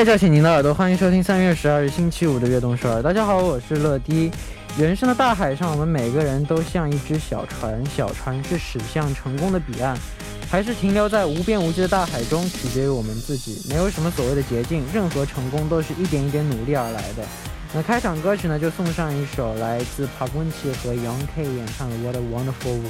再叫醒您的耳朵，欢迎收听三月十二日星期五的悦动首尔。大家好，我是乐迪。人生的大海上，我们每个人都像一只小船，小船是驶向成功的彼岸，还是停留在无边无际的大海中，取决于我们自己。没有什么所谓的捷径，任何成功都是一点一点努力而来的。那开场歌曲呢，就送上一首来自 Park Won Chi 和 Young K 演唱的《What a Wonderful World》。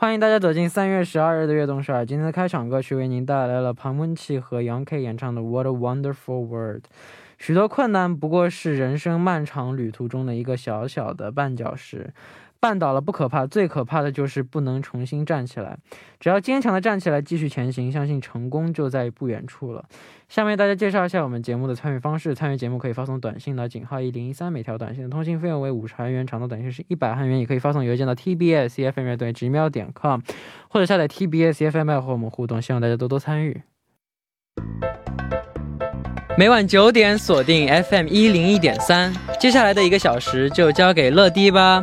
欢迎大家走进三月十二日的悦动十二。今天的开场歌曲为您带来了庞文琪和杨 K 演唱的《What a Wonderful World》。许多困难不过是人生漫长旅途中的一个小小的绊脚石。绊倒了不可怕，最可怕的就是不能重新站起来。只要坚强的站起来，继续前行，相信成功就在不远处了。下面大家介绍一下我们节目的参与方式：参与节目可以发送短信到井号一零一三，每条短信的通信费用为五十韩元，长的短信是一百韩元。也可以发送邮件到 tbs cfm 乐队 gmail 点 com，或者下载 tbs cfm 和我们互动。希望大家多多参与。每晚九点锁定 FM 一零一点三，接下来的一个小时就交给乐迪吧。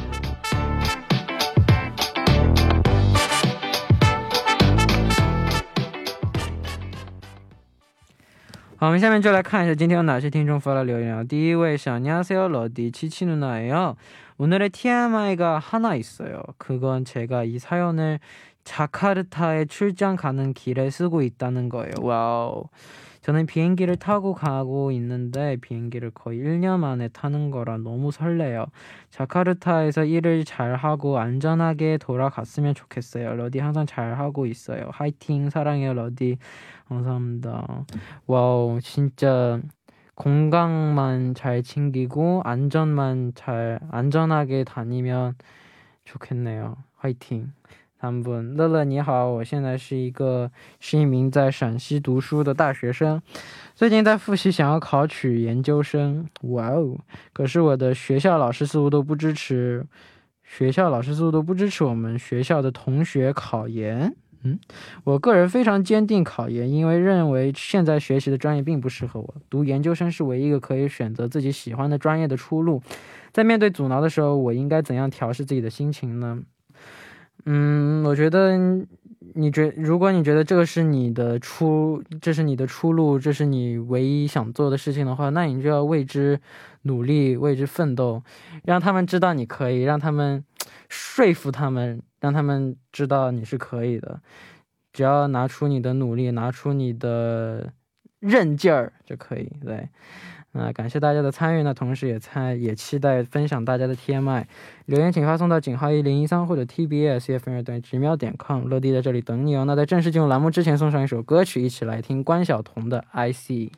好，我们下面就来看一下今天有哪些听众发了留言啊。第一位是안녕하세요러디치치누나예요오늘의 TMI가 하나 있어요. 그건 제가 이 사연을 자카르타에 출장 가는 길에 쓰고 있다는 거예요. 와우. 저는 비행기를 타고 가고 있는데 비행기를 거의 1년 만에 타는 거라 너무 설레요. 자카르타에서 일을 잘 하고 안전하게 돌아갔으면 좋겠어요. 러디 항상 잘 하고 있어요. 화이팅 사랑해요 러디. 감사합니다. 와우 진짜 건강만 잘 챙기고 안전만 잘 안전하게 다니면 좋겠네요. 화이팅. 他们乐乐你好，我现在是一个是一名在陕西读书的大学生，最近在复习，想要考取研究生。哇哦！可是我的学校老师似乎都不支持，学校老师似乎都不支持我们学校的同学考研。嗯，我个人非常坚定考研，因为认为现在学习的专业并不适合我，读研究生是唯一一个可以选择自己喜欢的专业的出路。在面对阻挠的时候，我应该怎样调试自己的心情呢？嗯，我觉得，你觉如果你觉得这个是你的出，这是你的出路，这是你唯一想做的事情的话，那你就要为之努力，为之奋斗，让他们知道你可以，让他们说服他们，让他们知道你是可以的。只要拿出你的努力，拿出你的韧劲儿就可以，对。那感谢大家的参与呢，同时也参也期待分享大家的 TMI 留言，请发送到井号一零一三或者 TBS F M 等于直瞄点 com，乐迪在这里等你哦。那在正式进入栏目之前，送上一首歌曲，一起来听关晓彤的 I See。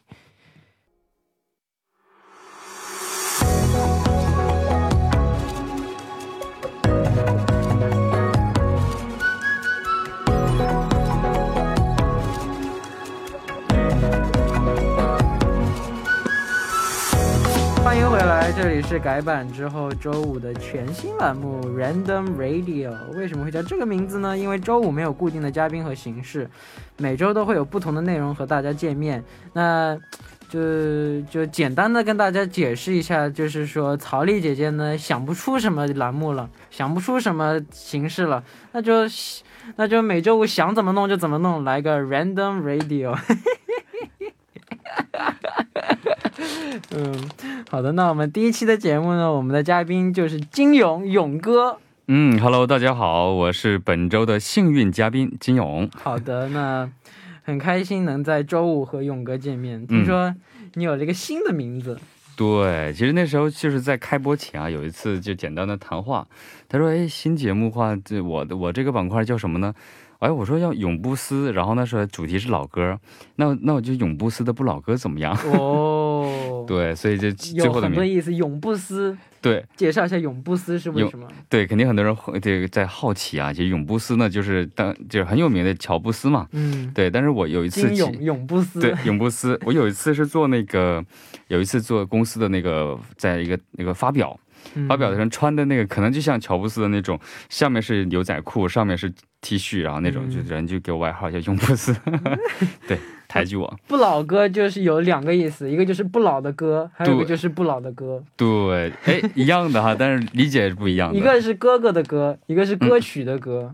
来，这里是改版之后周五的全新栏目 Random Radio。为什么会叫这个名字呢？因为周五没有固定的嘉宾和形式，每周都会有不同的内容和大家见面。那就就简单的跟大家解释一下，就是说曹丽姐姐呢想不出什么栏目了，想不出什么形式了，那就那就每周五想怎么弄就怎么弄，来个 random radio。嗯，好的，那我们第一期的节目呢，我们的嘉宾就是金勇勇哥。嗯，Hello，大家好，我是本周的幸运嘉宾金勇。好的，那。很开心能在周五和勇哥见面。听说你有了一个新的名字。对，其实那时候就是在开播前啊，有一次就简单的谈话。他说：“哎，新节目话，这我的我这个板块叫什么呢？”哎，我说要永不思，然后呢说主题是老歌，那那我就永不思的不老歌怎么样？哦，对，所以就最后的很多意思，永不思。对，介绍一下永不思是为什么？对，肯定很多人这个在好奇啊。其实永不思呢，就是当就是很有名的乔布斯嘛。嗯，对。但是我有一次永永不思，对，永不思。我有一次是做那个，有一次做公司的那个，在一个那个发表。发表的人穿的那个可能就像乔布斯的那种，下面是牛仔裤，上面是 T 恤，然后那种就人就给我外号叫永布斯，对，抬举我。不老歌就是有两个意思，一个就是不老的歌，还有一个就是不老的歌。对，哎，一样的哈，但是理解是不一样的。一个是哥哥的歌，一个是歌曲的歌。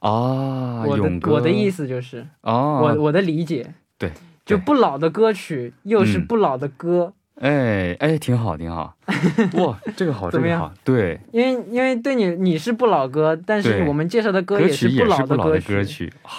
啊，我的我的意思就是，哦，我我的理解，对，就不老的歌曲，又是不老的歌。哎哎，挺好挺好，哇，这个好，这个好，对，因为因为对你你是不老歌，但是我们介绍的歌也是不老的歌曲。啊，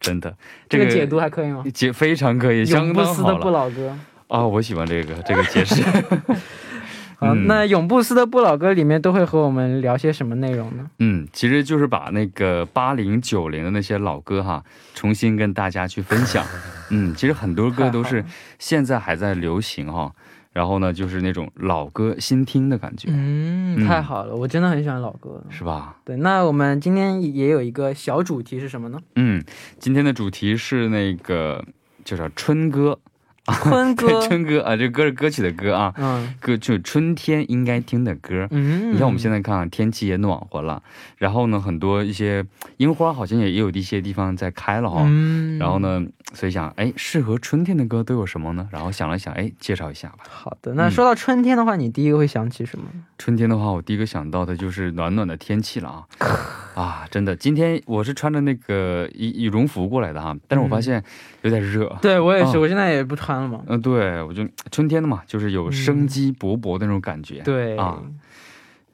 真的，这个解读还可以吗？解非常可以，相当好了。不老歌啊，我喜欢这个这个解释。好，那永不撕的不老歌里面都会和我们聊些什么内容呢？嗯，其实就是把那个八零九零的那些老歌哈，重新跟大家去分享。嗯，其实很多歌都是现在还在流行哈，然后呢，就是那种老歌新听的感觉。嗯，太好了，我真的很喜欢老歌，是吧？对，那我们今天也有一个小主题是什么呢？嗯，今天的主题是那个叫啥春歌。春歌，春歌啊，这歌是歌曲的歌啊，嗯，歌就春天应该听的歌。嗯，你看我们现在看天气也暖和了，然后呢，很多一些樱花好像也也有一些地方在开了哈。嗯，然后呢，所以想，哎，适合春天的歌都有什么呢？然后想了想，哎，介绍一下吧。好的，那说到春天的话，你第一个会想起什么？春天的话，我第一个想到的就是暖暖的天气了啊。啊，真的，今天我是穿着那个羽羽绒服过来的哈，但是我发现有点热。对我也是，我现在也不穿了嘛。嗯，对，我就春天的嘛，就是有生机勃勃的那种感觉。对啊。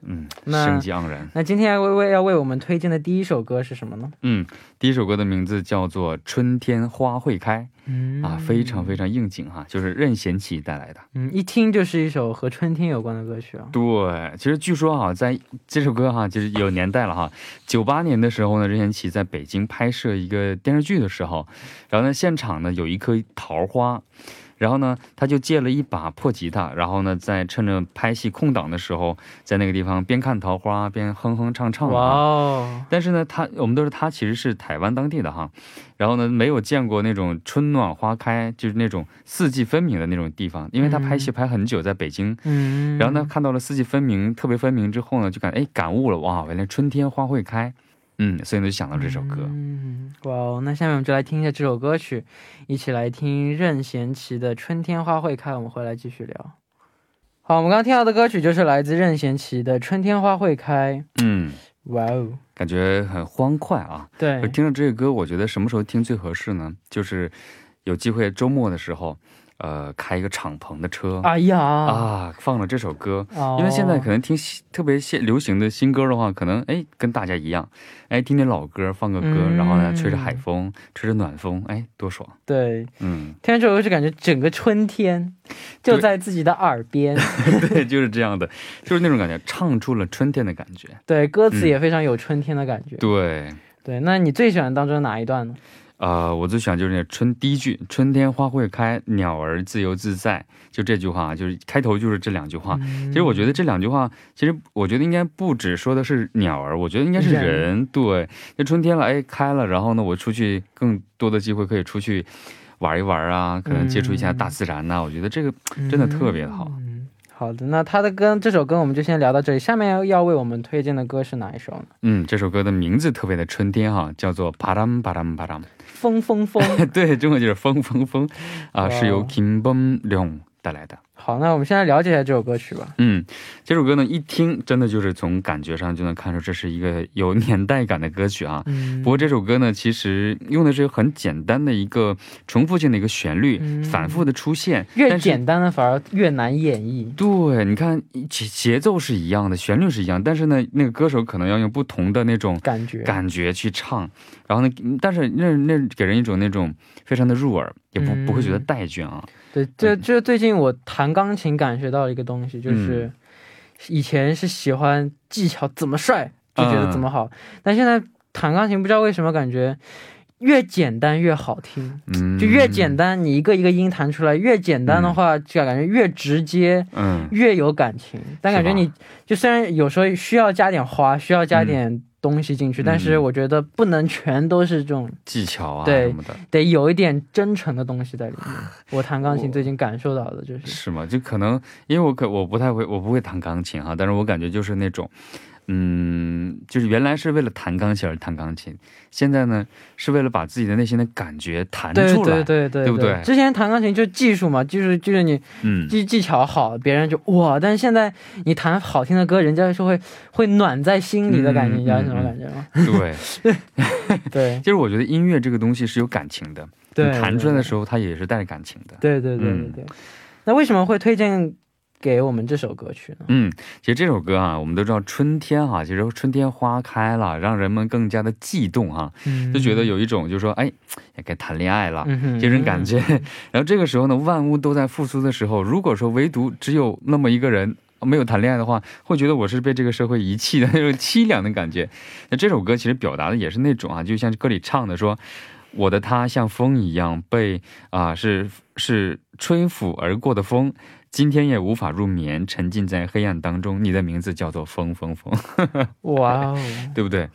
嗯，生机盎然。那今天微微要为我们推荐的第一首歌是什么呢？嗯，第一首歌的名字叫做《春天花会开》，嗯啊，非常非常应景哈，就是任贤齐带来的。嗯，一听就是一首和春天有关的歌曲啊。对，其实据说哈，在这首歌哈，就是有年代了哈。九八年的时候呢，任贤齐在北京拍摄一个电视剧的时候，然后呢，现场呢有一棵桃花。然后呢，他就借了一把破吉他，然后呢，在趁着拍戏空档的时候，在那个地方边看桃花边哼哼唱唱。哇！但是呢，他我们都是他其实是台湾当地的哈，然后呢，没有见过那种春暖花开，就是那种四季分明的那种地方，因为他拍戏拍很久在北京。嗯。然后呢，看到了四季分明，特别分明之后呢，就感哎感悟了哇，原来春天花会开。嗯，所以呢就想到这首歌。嗯，哇哦，那下面我们就来听一下这首歌曲，一起来听任贤齐的《春天花会开》。我们回来继续聊。好，我们刚刚听到的歌曲就是来自任贤齐的《春天花会开》。嗯，哇哦，感觉很欢快啊。对，听着这个歌，我觉得什么时候听最合适呢？就是有机会周末的时候。呃，开一个敞篷的车，哎呀。啊，放了这首歌，因为现在可能听特别现流行的新歌的话，可能哎跟大家一样，哎听听老歌，放个歌，然后呢吹着海风，吹着暖风，哎多爽。对，嗯，听这首歌就感觉整个春天就在自己的耳边，对，就是这样的，就是那种感觉，唱出了春天的感觉。对，歌词也非常有春天的感觉。对，对，那你最喜欢当中哪一段呢？呃，我最喜欢就是那春第一句“春天花会开，鸟儿自由自在”，就这句话，就是开头就是这两句话。其实我觉得这两句话，其实我觉得应该不只说的是鸟儿，我觉得应该是人。对，那春天了，哎，开了，然后呢，我出去更多的机会可以出去玩一玩啊，可能接触一下大自然呐。我觉得这个真的特别的好。嗯，好的，那他的歌这首歌我们就先聊到这里。下面要为我们推荐的歌是哪一首呢？嗯，这首歌的名字特别的春天哈，叫做《巴当巴当巴当》。风风风，对，中文就是风风风。啊，是由 Kim Bom Leong 带来的。好，那我们现在了解一下这首歌曲吧。嗯，这首歌呢，一听真的就是从感觉上就能看出这是一个有年代感的歌曲啊。嗯不过这首歌呢，其实用的是很简单的一个重复性的一个旋律，嗯反复的出现。越简单的反而越难演绎。对，你看节节奏是一样的，旋律是一样，但是呢，那个歌手可能要用不同的那种感觉，感觉去唱，然后呢，嗯但是那那给人一种那种非常的入耳，也不、嗯不会觉得带倦啊。对，这这最近我弹钢琴感觉到一个东西，嗯。就是以前是喜欢技巧怎么帅就觉得怎么嗯。好，但现在弹钢琴不知道为什么感觉越简单越好听，嗯，就越简，单，你一个一个音弹出来，越简单的话就感觉越直接。嗯，越有感情，但感觉你就虽然有时候需要加点花，需要加点东西进去，但是嗯我觉得不能全都是这种，技巧啊对什么的，得有一点真诚的东西在里面。我弹钢琴最近感受到的就是，是吗？就可能因为我可我不太会，我不会弹钢琴哈，但是我感觉就是那种，嗯，就是原来是为了弹钢琴而弹钢琴，现在呢是为了把自己的内心的感觉弹出来，对对对对不对之前弹钢琴就技术嘛，就是就是你嗯，技技巧好，别人就哇，但是现在你弹好听的歌，人家是会会暖在心里的感觉，嗯你知道什么感觉吗？对，对 就是我觉得音乐这个东西是有感情的，对，你弹出来的时候，它也是带着感情的。对对对对嗯对。那为什么会推荐给我们这首歌曲呢？嗯，其实这首歌啊，我们都知道春天哈、其实春天花开了，让人们更加的悸动哈、嗯就觉得有一种就是说，哎，也该谈恋爱了。嗯这种感觉，然后这个时候呢，万物都在复苏的时候，如果说唯独只有那么一个人没有谈恋爱的话，会觉得我是被这个社会遗弃的那种凄凉的感觉。那这首歌其实表达的也是那种啊，就像歌里唱的说，我的他像风一样被啊、是是吹拂而过的风，今天也无法入眠，沉浸在黑暗当中。你的名字叫做风风风，哇哦，对不对？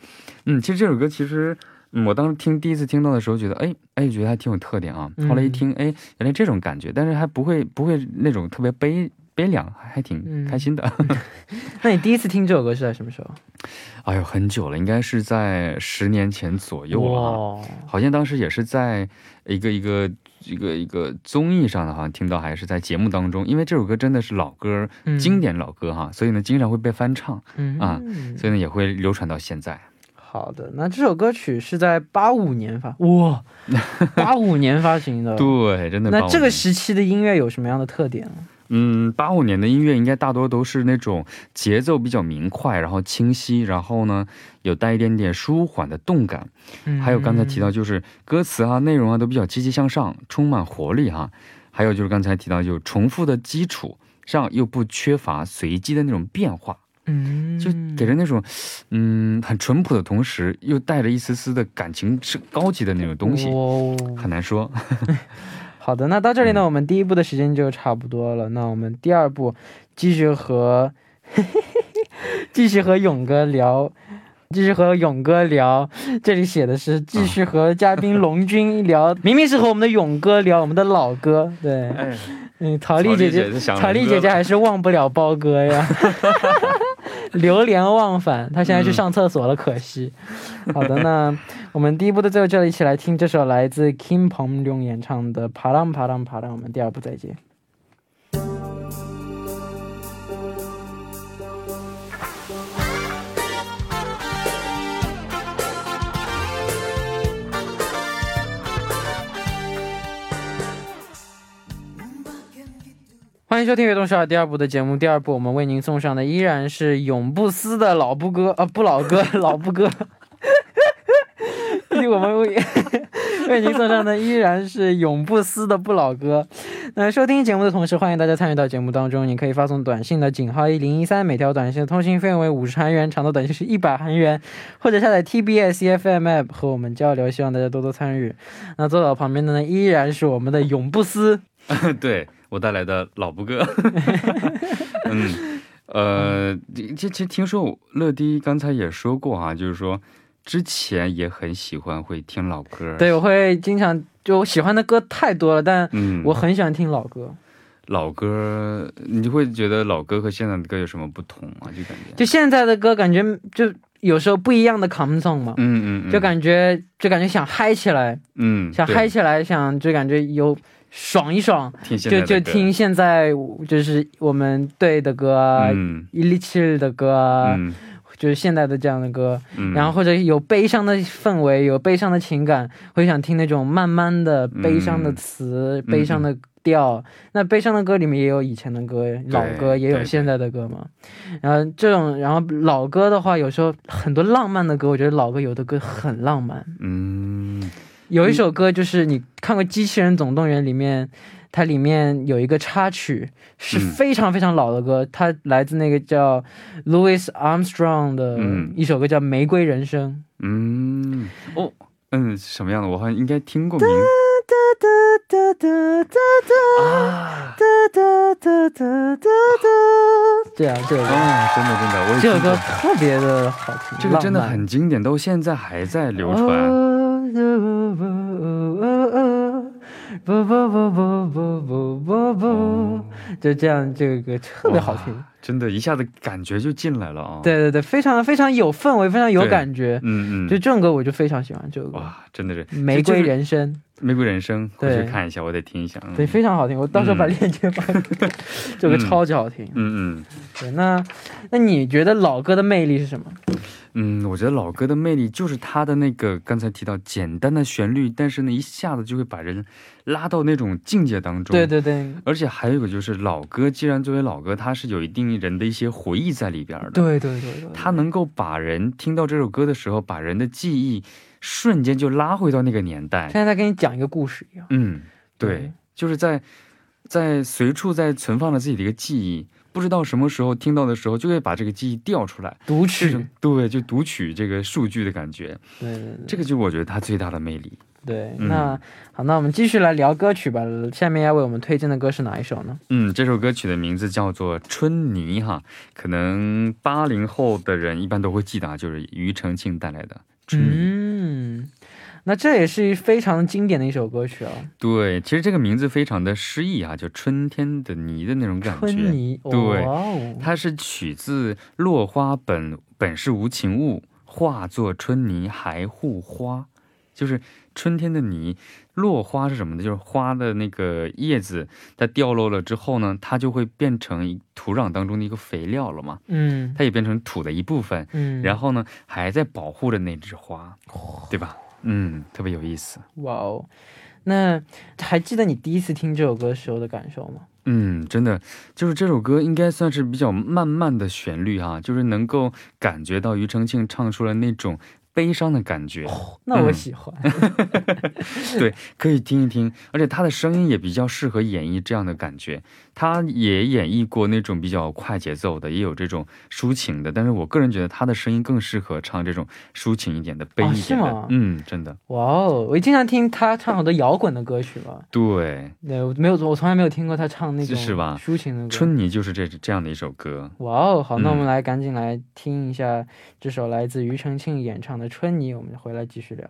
嗯，其实这首歌其实。嗯，我当时听第一次听到的时候，觉得哎哎，觉得还挺有特点啊。后来一听，哎，原来这种感觉，但是还不会不会那种特别悲悲凉，还挺嗯开心的。那你第一次听这首歌是在什么时候？哎呦，很久了，应该是在十年前左右了好像当时也是在一个一个一个一个综艺上的，好像听到，还是在节目当中。因为这首歌真的是老歌，嗯经典老歌哈，所以呢经常会被翻唱，嗯啊所以呢也会流传到现在。好的，那这首歌曲是在八五年发，哇，八五年发行的。对，真的。那这个时期的音乐有什么样的特点呢？嗯，八五年的音乐应该大多都是那种节奏比较明快，然后清晰，然后呢有带一点点舒缓的动感。嗯还有刚才提到就是歌词啊、内容啊都比较积极向上，充满活力哈、还有就是刚才提到有重复的基础上又不缺乏随机的那种变化，嗯，就给人那种嗯很淳朴的同时又带着一丝丝的感情是高级的那种东西，哦很难说。好的，那到这里呢，嗯我们第一步的时间就差不多了。那我们第二步继续和 继续和勇哥聊，继续和勇哥聊。这里写的是继续和嘉宾龙君聊，明明是和我们的勇哥聊我们的老哥。对，哎，嗯，曹丽姐姐，曹丽姐姐还是忘不了包哥呀，流连忘返。他现在去上厕所了，可惜。好的，那我们第一部的最后就一起来听这首来自 Kim Pong 用演唱的《啪浪啪浪啪浪》。我们第二部再见。欢迎收听《悦动十二》第二部的节目。第二部我们为您送上的依然是永不撕的老布歌啊，不老歌，老布歌。我们为为您送上的依然是永不撕的不老歌。那收听节目的同时，欢迎大家参与到节目当中。你可以发送短信的井号一零一三，每条短信的通信费用为五十韩元，长的短信是一百韩元，或者下载 TBS FM APP 和我们交流。希望大家多多参与。那坐到旁边的呢，依然是我们的永不撕。对我带来的老布哥。嗯，呃，其其实听说乐迪刚才也说过啊、就是说之前也很喜欢会听老歌。对，我会经常就我喜欢的歌太多了，但嗯，我很喜欢听老歌。老歌，你就会觉得老歌和现在的歌有什么不同啊？就感觉，就现在的歌感觉就有时候不一样的 come song 嘛，嗯嗯嗯，就感觉就感觉想嗨起来，嗯，想嗨起来，想就感觉有爽一爽，就就听现在就是我们队的歌啊，嗯。伊利奇的歌啊，嗯。就是现代的这样的歌，嗯，然后或者有悲伤的氛围，有悲伤的情感，会想听那种慢慢的悲伤的词、嗯。悲伤的调。那悲伤的歌里面也有以前的歌，老歌也有现在的歌嘛。然后这种，然后老歌的话，有时候很多浪漫的歌，我觉得老歌有的歌很浪漫。嗯有一首歌就是你看过《机器人总动员》里面。它里面有一个插曲，是嗯非常非常老的歌，它来自那个叫 Louis Armstrong 的嗯一首歌，叫《玫瑰人生》。嗯哦嗯什么样的？我好像应该听过名哒哒哒哒哒啊。哒哒哒哒哒哒，这样这首歌，哦，真的真的，我也这首歌特别的好听，这个真的很经典，到现在还在流传。就这样，这个歌特别好听。真的，一下子感觉就进来了啊！，对对对，非常非常有氛围，非常有感觉。嗯嗯，就这种歌，我就非常喜欢这首歌哇，真的是《玫瑰人生》，玫瑰人生，回去看一下，我得听一下。嗯对，非常好听。我到时候把链接发给你，这首歌超级好听。嗯嗯对，那那你觉得老歌的魅力是什么？嗯，我觉得老歌的魅力就是它的那个刚才提到简单的旋律，但是呢，一下子就会把人拉到那种境界当中。对。对对而且还有一个就是老歌，既然作为老歌，它是有一定人的一些回忆在里边的。对对对对，它能够把人听到这首歌的时候，把人的记忆瞬间就拉回到那个年代。现在在给你讲一个故事一样。嗯，对对，就是在在随处在存放着自己的一个记忆，不知道什么时候听到的时候，就会把这个记忆调出来，读取，对，就读取这个数据的感觉，对对对，这个就是我觉得它最大的魅力。对。嗯那好，那我们继续来聊歌曲吧。下面要为我们推荐的歌是哪一首呢？嗯，这首歌曲的名字叫做《春泥》哈，可能八零后的人一般都会记得啊，就是庾澄庆带来的《春泥》。嗯，那这也是非常经典的一首歌曲啊，对，其实这个名字非常的诗意啊，就春天的泥的那种感觉。春泥。对哦，它是取自“落花本本是无情物，化作春泥还护花”，就是春天的泥。落花是什么呢？就是花的那个叶子，它掉落了之后呢，它就会变成土壤当中的一个肥料了嘛，嗯它也变成土的一部分。嗯，然后呢，还在保护着那枝花，对吧？嗯，特别有意思。哇哦，那还记得你第一次听这首歌时候的感受吗？嗯，真的，就是这首歌应该算是比较慢慢的旋律哈、就是能够感觉到庾澄庆唱出了那种悲伤的感觉，那我嗯喜欢。对，可以听一听，而且他的声音也比较适合演绎这样的感觉。他也演绎过那种比较快节奏的，也有这种抒情的，但是我个人觉得他的声音更适合唱这种抒情一点的、悲哦一点的。是吗嗯，真的，哇哦，我经常听他唱很多摇滚的歌曲嘛。对，对，我没有，我从来没有听过他唱那种是吧抒情的歌。春泥就是这这样的一首歌。哇哦，好，那我们嗯来赶紧来听一下这首来自庾澄庆演唱的《春泥》，我们回来继续聊。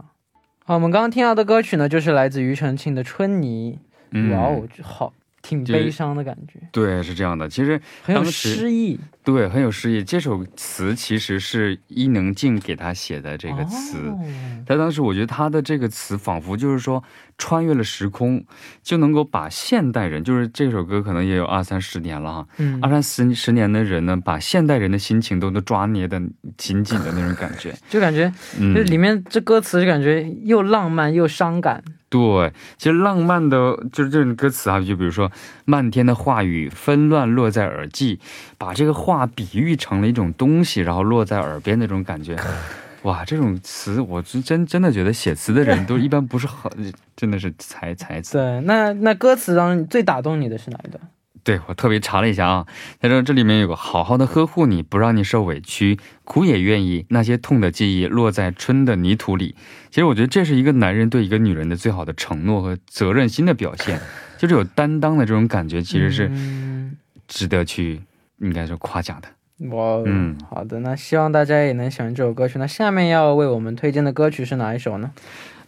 好，我们刚刚听到的歌曲呢，就是来自庾澄庆的《春泥》。嗯，哇哦，这好，挺悲伤的感觉，对，是这样的。其实很有诗意。对，很有诗意。这首词其实是伊能静给他写的这个词。哦他当时我觉得他的这个词仿佛就是说穿越了时空，就能够把现代人，就是这首歌可能也有二三十年了哈，嗯二，三十十年的人呢，把现代人的心情都能抓捏的紧紧的那种感觉。就感觉，嗯就，里面这歌词就感觉又浪漫又伤感。对，其实浪漫的就是这种歌词啊，就比如说漫天的话语纷乱落在耳际，把这个话比喻成了一种东西，然后落在耳边那种感觉。哇，这种词我是真真的觉得写词的人都一般不是很，真的是才才子。对，那那歌词当中最打动你的是哪一段？对我特别查了一下啊，他说这里面有个好好的呵护你，不让你受委屈，苦也愿意。那些痛的记忆落在春的泥土里。其实我觉得这是一个男人对一个女人的最好的承诺和责任心的表现，就是有担当的这种感觉，其实是嗯值得去应该说夸奖的。哇哦，嗯好的，那希望大家也能喜欢这首歌曲。那下面要为我们推荐的歌曲是哪一首呢？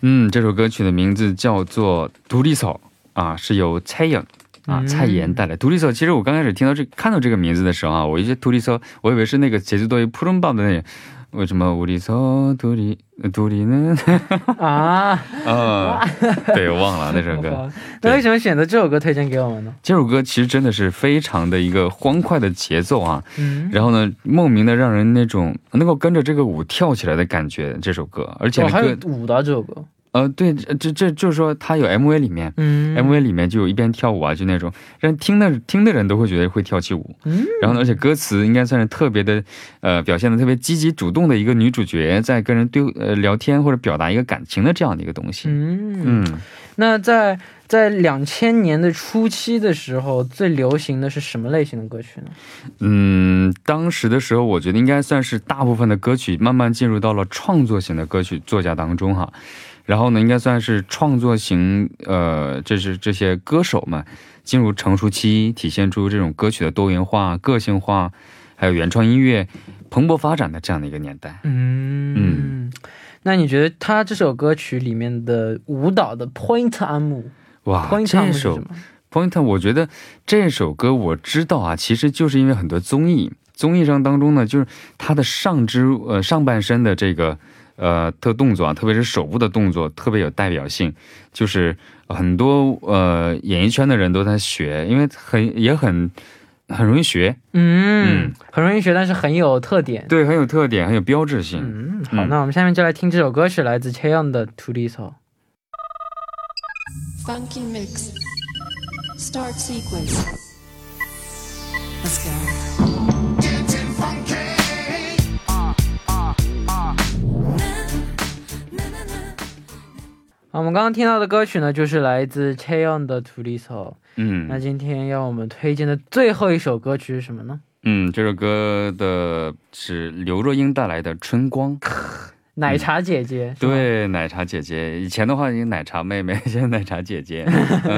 嗯，这首歌曲的名字叫做《独立草》啊，是由蔡颖啊，嗯蔡妍带来独立色。其实我刚开始听到这看到这个名字的时候啊，我一些独立色，我以为是那个节奏多于扑通棒的那个。为什么独立色独立独立呢？啊，啊，对，我忘了那首歌。好那为什么选择这首歌推荐给我们呢？这首歌其实真的是非常的一个欢快的节奏啊，嗯，然后呢，莫名的让人那种能够跟着这个舞跳起来的感觉。这首歌，而且哦，还有舞的这首歌，呃，对，这这这就是说，它有 MV 里面、嗯 MV 里面就有一边跳舞啊，就那种让听的听的人都会觉得会跳起舞。嗯，然后呢，而且歌词应该算是特别的，呃，表现的特别积极主动的一个女主角在跟人对呃聊天或者表达一个感情的这样的一个东西。嗯，嗯那在在两千年的初期的时候，最流行的是什么类型的歌曲呢？嗯，当时的时候，我觉得应该算是大部分的歌曲慢慢进入到了创作型的歌曲作家当中哈。然后呢，应该算是创作型，呃，这是这些歌手们进入成熟期，体现出这种歌曲的多元化、个性化，还有原创音乐蓬勃发展的这样的一个年代。嗯那你觉得他这首歌曲里面的舞蹈的 point 安姆哇这首姆是什么？Point，我觉得这首歌我知道啊，其实就是因为很多综艺，综艺上当中呢，就是他的上肢呃上半身的这个呃特动作啊，特别是手部的动作特别有代表性，就是很多呃演艺圈的人都在学，因为很也很很容易学，嗯嗯，很容易学，但是很有特点。对，很有特点，很有标志性。嗯，好，嗯那我们下面就来听这首歌曲，来自 Cheon 的《To l i s o Funky mix. Start sequence. Let's go. 我们刚刚听到的歌曲呢，就是来自 Cheon 的《To l i s o 嗯那今天要我们推荐的最后一首歌曲是什么呢？嗯，这首歌的是刘若英带来的《春光》。奶茶姐姐。对，奶茶姐姐，以前的话是奶茶妹妹，现在奶茶姐姐。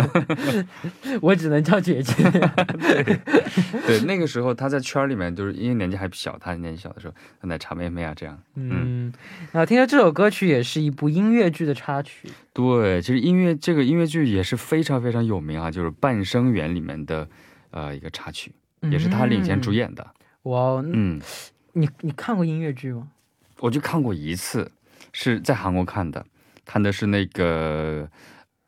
我只能叫姐姐。对，那个时候她在圈儿里面，就是因为年纪还小，她年纪小的时候，奶茶妹妹啊这样。嗯，然后听说这首歌曲也是一部音乐剧的插曲。对，其实音乐这个音乐剧也是非常非常有名啊，就是《半生缘》里面的呃一个插曲，也是她领衔主演的。嗯。哇哦，嗯，你你看过音乐剧吗？我就看过一次，是在韩国看的，看的是那个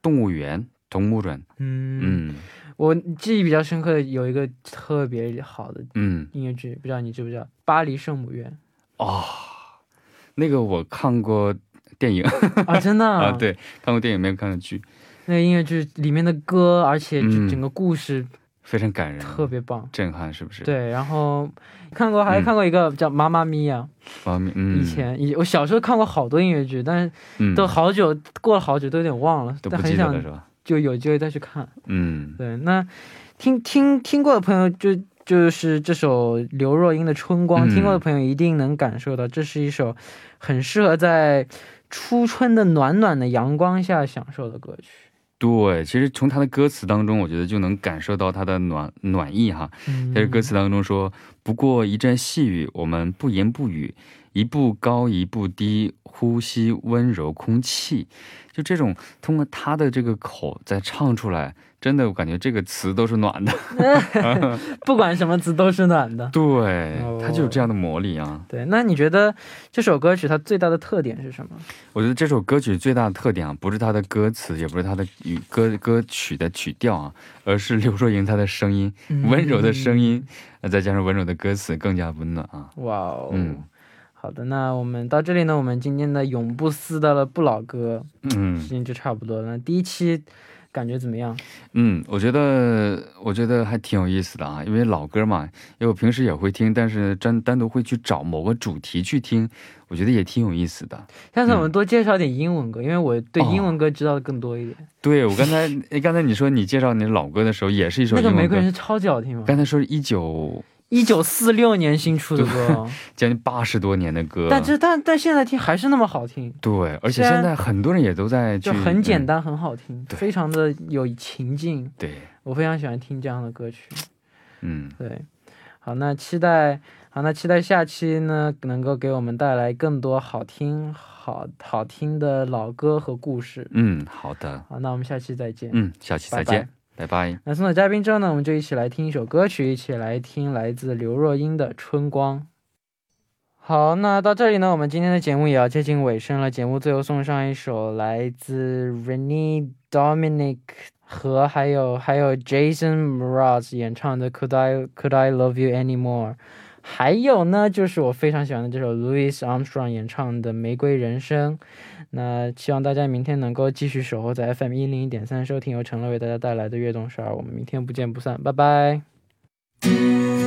动物园动物园。嗯，嗯。我记忆比较深刻的有一个特别好的嗯。音乐剧，不知道你知不知道《巴黎圣母院。哦，那个我看过电影》啊？真的啊，，对，看过电影没有看过剧，那个音乐剧里面的歌，而且嗯。整个故事非常感人，特别棒。震撼，是不是？，对，然后看过还嗯看过一个叫《妈妈咪呀》，妈咪，嗯，以前以我小时候看过好多音乐剧，但是嗯都好久过了好久，都有点忘了，都不但很想记得了是吧？就有机会再去看。嗯对，那听听听过的朋友就就是这首刘若英的《春光》，嗯听过的朋友一定能感受到，这是一首很适合在初春的暖暖的阳光下享受的歌曲。对，其实从他的歌词当中，我觉得就能感受到他的暖暖意哈。在这歌词当中说：“不过一阵细雨，我们不言不语，一步高一步低，呼吸温柔空气。”就这种通过他的这个口再唱出来，真的我感觉这个词都是暖的。不管什么词都是暖的。对它，就有这样的魔力啊。对，那你觉得这首歌曲它最大的特点是什么？我觉得这首歌曲最大的特点啊，不是它的歌词，也不是它的语歌歌曲的曲调啊，而是刘若英她的声音，温柔的声音，呃再加上温柔的歌词，更加温暖啊。哇哦，嗯好的，那我们到这里呢，我们今天的永不撕的了不老歌嗯时间就差不多了。那第一期感觉怎么样？嗯，我觉得我觉得还挺有意思的啊，因为老歌嘛，因为我平时也会听，但是单单独会去找某个主题去听，我觉得也挺有意思的。下次我们多介绍点英文歌，因为我对哦英文歌知道的更多一点。对我刚才，刚才你说你介绍你老歌的时候，也是一首那个玫瑰是超级好听吗？刚才说一九一九四六年新出的歌。哦，将近八十多年的歌，但这但但现在听还是那么好听，对，而且现在很多人也都在去就很简嗯单，很好听，非常的有情境。对，我非常喜欢听这样的歌曲。嗯，对，好，那期待，好，那期待下期呢能够给我们带来更多好听、好好听的老歌和故事。嗯，好的，好，那我们下期再见，嗯，下期再拜拜。见。拜拜。那送走嘉宾之后呢，我们就一起来听一首歌曲，一起来听来自刘若英的《春光》。好，那到这里呢，我们今天的节目也要接近尾声了。节目最后送上一首来自 Renee Dominic 和还有还有 Jason Mraz 演唱的《Could I Could I Love You Anymore》。还有呢，就是我非常喜欢的这首 Louis Armstrong 演唱的《玫瑰人生》。那希望大家明天能够继续守候在 FM 一零一点三，收听由陈乐为大家带来的悦动十二。我们明天不见不散，拜拜。